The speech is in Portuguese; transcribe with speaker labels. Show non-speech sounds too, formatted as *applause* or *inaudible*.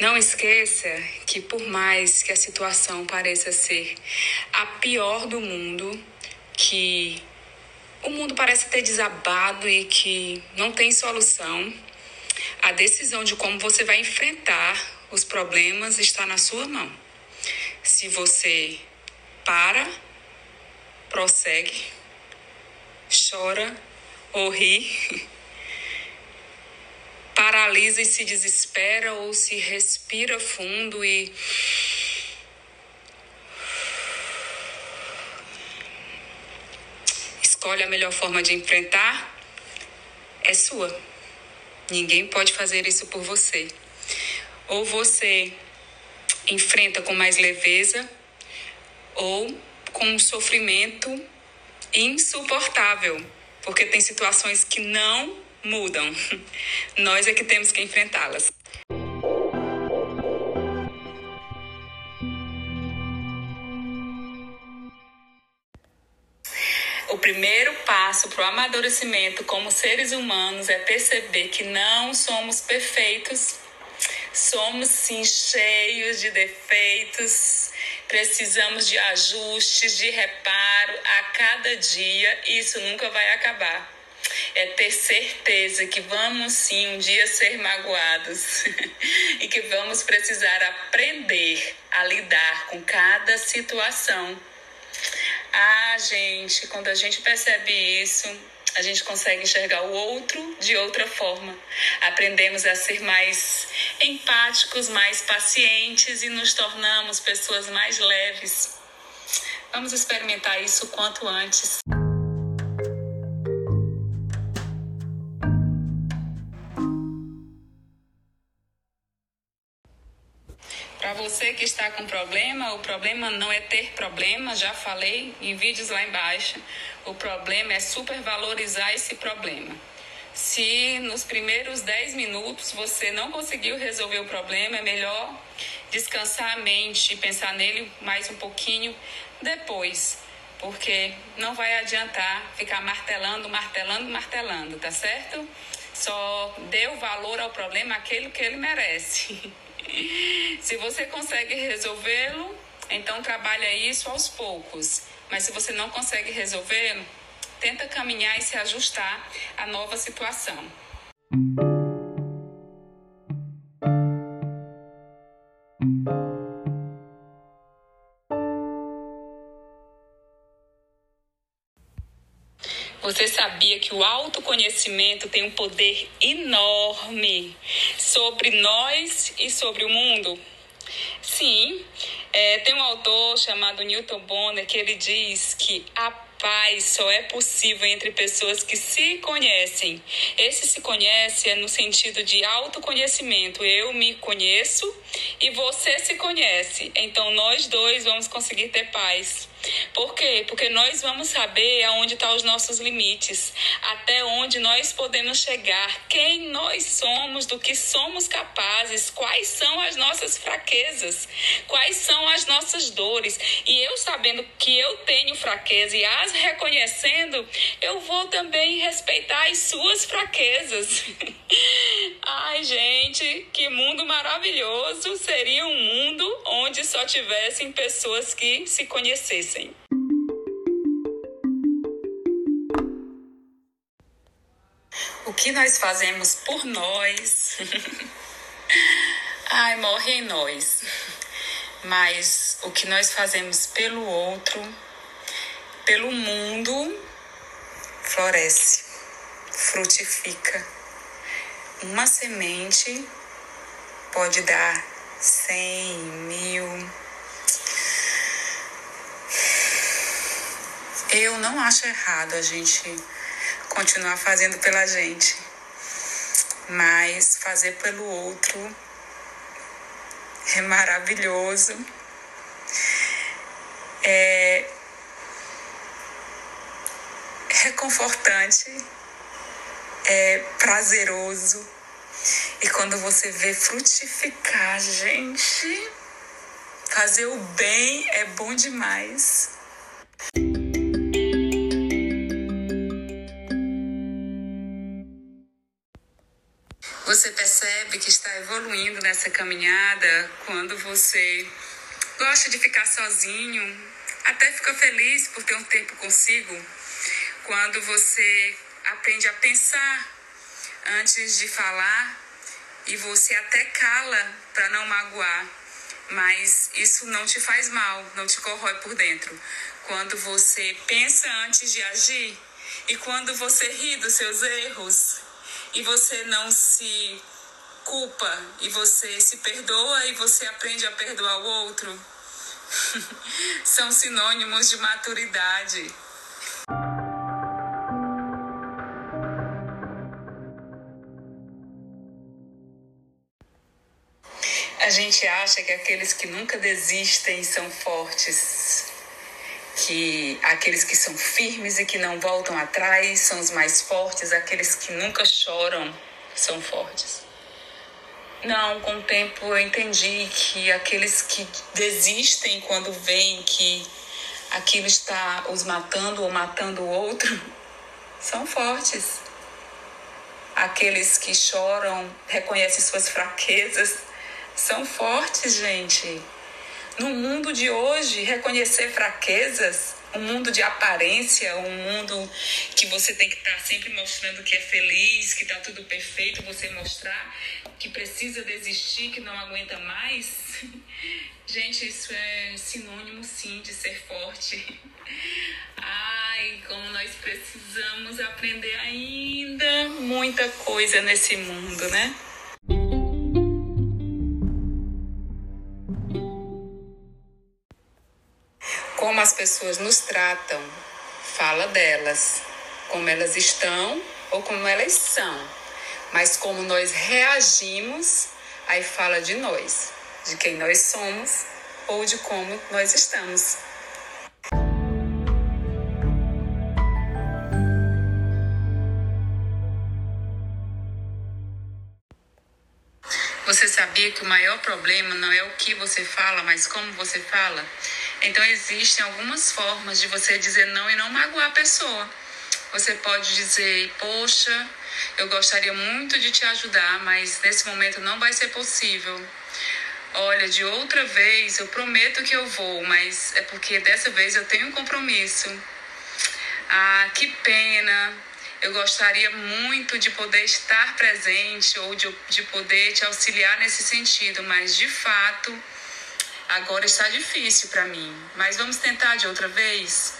Speaker 1: Não esqueça que, por mais que a situação pareça ser a pior do mundo, que o mundo parece ter desabado e que não tem solução, a decisão de como você vai enfrentar os problemas está na sua mão. Se você para, prossegue, chora ou ri, paralisa e se desespera ou se respira fundo e escolhe a melhor forma de enfrentar, é sua. Ninguém pode fazer isso por você. Ou você enfrenta com mais leveza, ou com um sofrimento insuportável, porque tem situações que não mudam. *laughs* Nós é que temos que enfrentá-las. O primeiro passo para o amadurecimento como seres humanos é perceber que não somos perfeitos, somos sim cheios de defeitos, precisamos de ajustes, de reparo a cada dia, e isso nunca vai acabar é ter certeza que vamos sim um dia ser magoados *laughs* e que vamos precisar aprender a lidar com cada situação. Ah, gente, quando a gente percebe isso, a gente consegue enxergar o outro de outra forma. Aprendemos a ser mais empáticos, mais pacientes e nos tornamos pessoas mais leves. Vamos experimentar isso quanto antes. Você que está com problema, o problema não é ter problema, já falei em vídeos lá embaixo. O problema é supervalorizar esse problema. Se nos primeiros 10 minutos você não conseguiu resolver o problema, é melhor descansar a mente e pensar nele mais um pouquinho depois, porque não vai adiantar ficar martelando, martelando, martelando, tá certo? Só dê o valor ao problema aquele que ele merece. *laughs* *laughs* Se você consegue resolvê-lo, então trabalha isso aos poucos. Mas se você não consegue resolvê-lo, tenta caminhar e se ajustar à nova situação. Sabia que o autoconhecimento tem um poder enorme sobre nós e sobre o mundo? Sim, é, tem um autor chamado Newton Bonner que ele diz que a paz só é possível entre pessoas que se conhecem. Esse se conhece é no sentido de autoconhecimento. Eu me conheço e você se conhece. Então nós dois vamos conseguir ter paz. Por quê? Porque nós vamos saber aonde estão tá os nossos limites, até onde nós podemos chegar, quem nós somos, do que somos capazes, quais são as nossas fraquezas, quais são as nossas dores. E eu sabendo que eu tenho fraqueza e as reconhecendo, eu vou também respeitar as suas fraquezas. *laughs* Ai, gente, que mundo maravilhoso seria um mundo onde só tivessem pessoas que se conhecessem. O que nós fazemos por nós, *laughs* ai, morre em nós. Mas o que nós fazemos pelo outro, pelo mundo, floresce, frutifica. Uma semente pode dar cem mil, Eu não acho errado a gente continuar fazendo pela gente, mas fazer pelo outro é maravilhoso. É reconfortante, é prazeroso. E quando você vê frutificar, gente, fazer o bem é bom demais. Você percebe que está evoluindo nessa caminhada quando você gosta de ficar sozinho, até fica feliz por ter um tempo consigo, quando você aprende a pensar antes de falar e você até cala para não magoar, mas isso não te faz mal, não te corrói por dentro. Quando você pensa antes de agir e quando você ri dos seus erros e você não se culpa e você se perdoa e você aprende a perdoar o outro, *laughs* são sinônimos de maturidade. Gente acha que aqueles que nunca desistem são fortes, que aqueles que são firmes e que não voltam atrás são os mais fortes, aqueles que nunca choram são fortes. Não, com o tempo eu entendi que aqueles que desistem quando veem que aquilo está os matando ou matando o outro *laughs* são fortes. Aqueles que choram, reconhecem suas fraquezas, são fortes, gente. No mundo de hoje, reconhecer fraquezas, um mundo de aparência, um mundo que você tem que estar sempre mostrando que é feliz, que está tudo perfeito, você mostrar que precisa desistir, que não aguenta mais. *laughs* Gente, isso é sinônimo sim de ser forte. Ai, como nós precisamos aprender ainda muita coisa nesse mundo, né? Como as pessoas nos tratam, fala delas, como elas estão ou como elas são, mas como nós reagimos, aí fala de nós, de quem nós somos ou de como nós estamos. Você sabia que o maior problema não é o que você fala, mas como você fala? Então existem algumas formas de você dizer não e não magoar a pessoa. Você pode dizer, poxa, eu gostaria muito de te ajudar, mas nesse momento não vai ser possível. Olha, de outra vez eu prometo que eu vou, mas é porque dessa vez eu tenho um compromisso. Ah, que pena. Eu gostaria muito de poder estar presente ou de, de poder te auxiliar nesse sentido, mas de fato Agora está difícil para mim, mas vamos tentar de outra vez?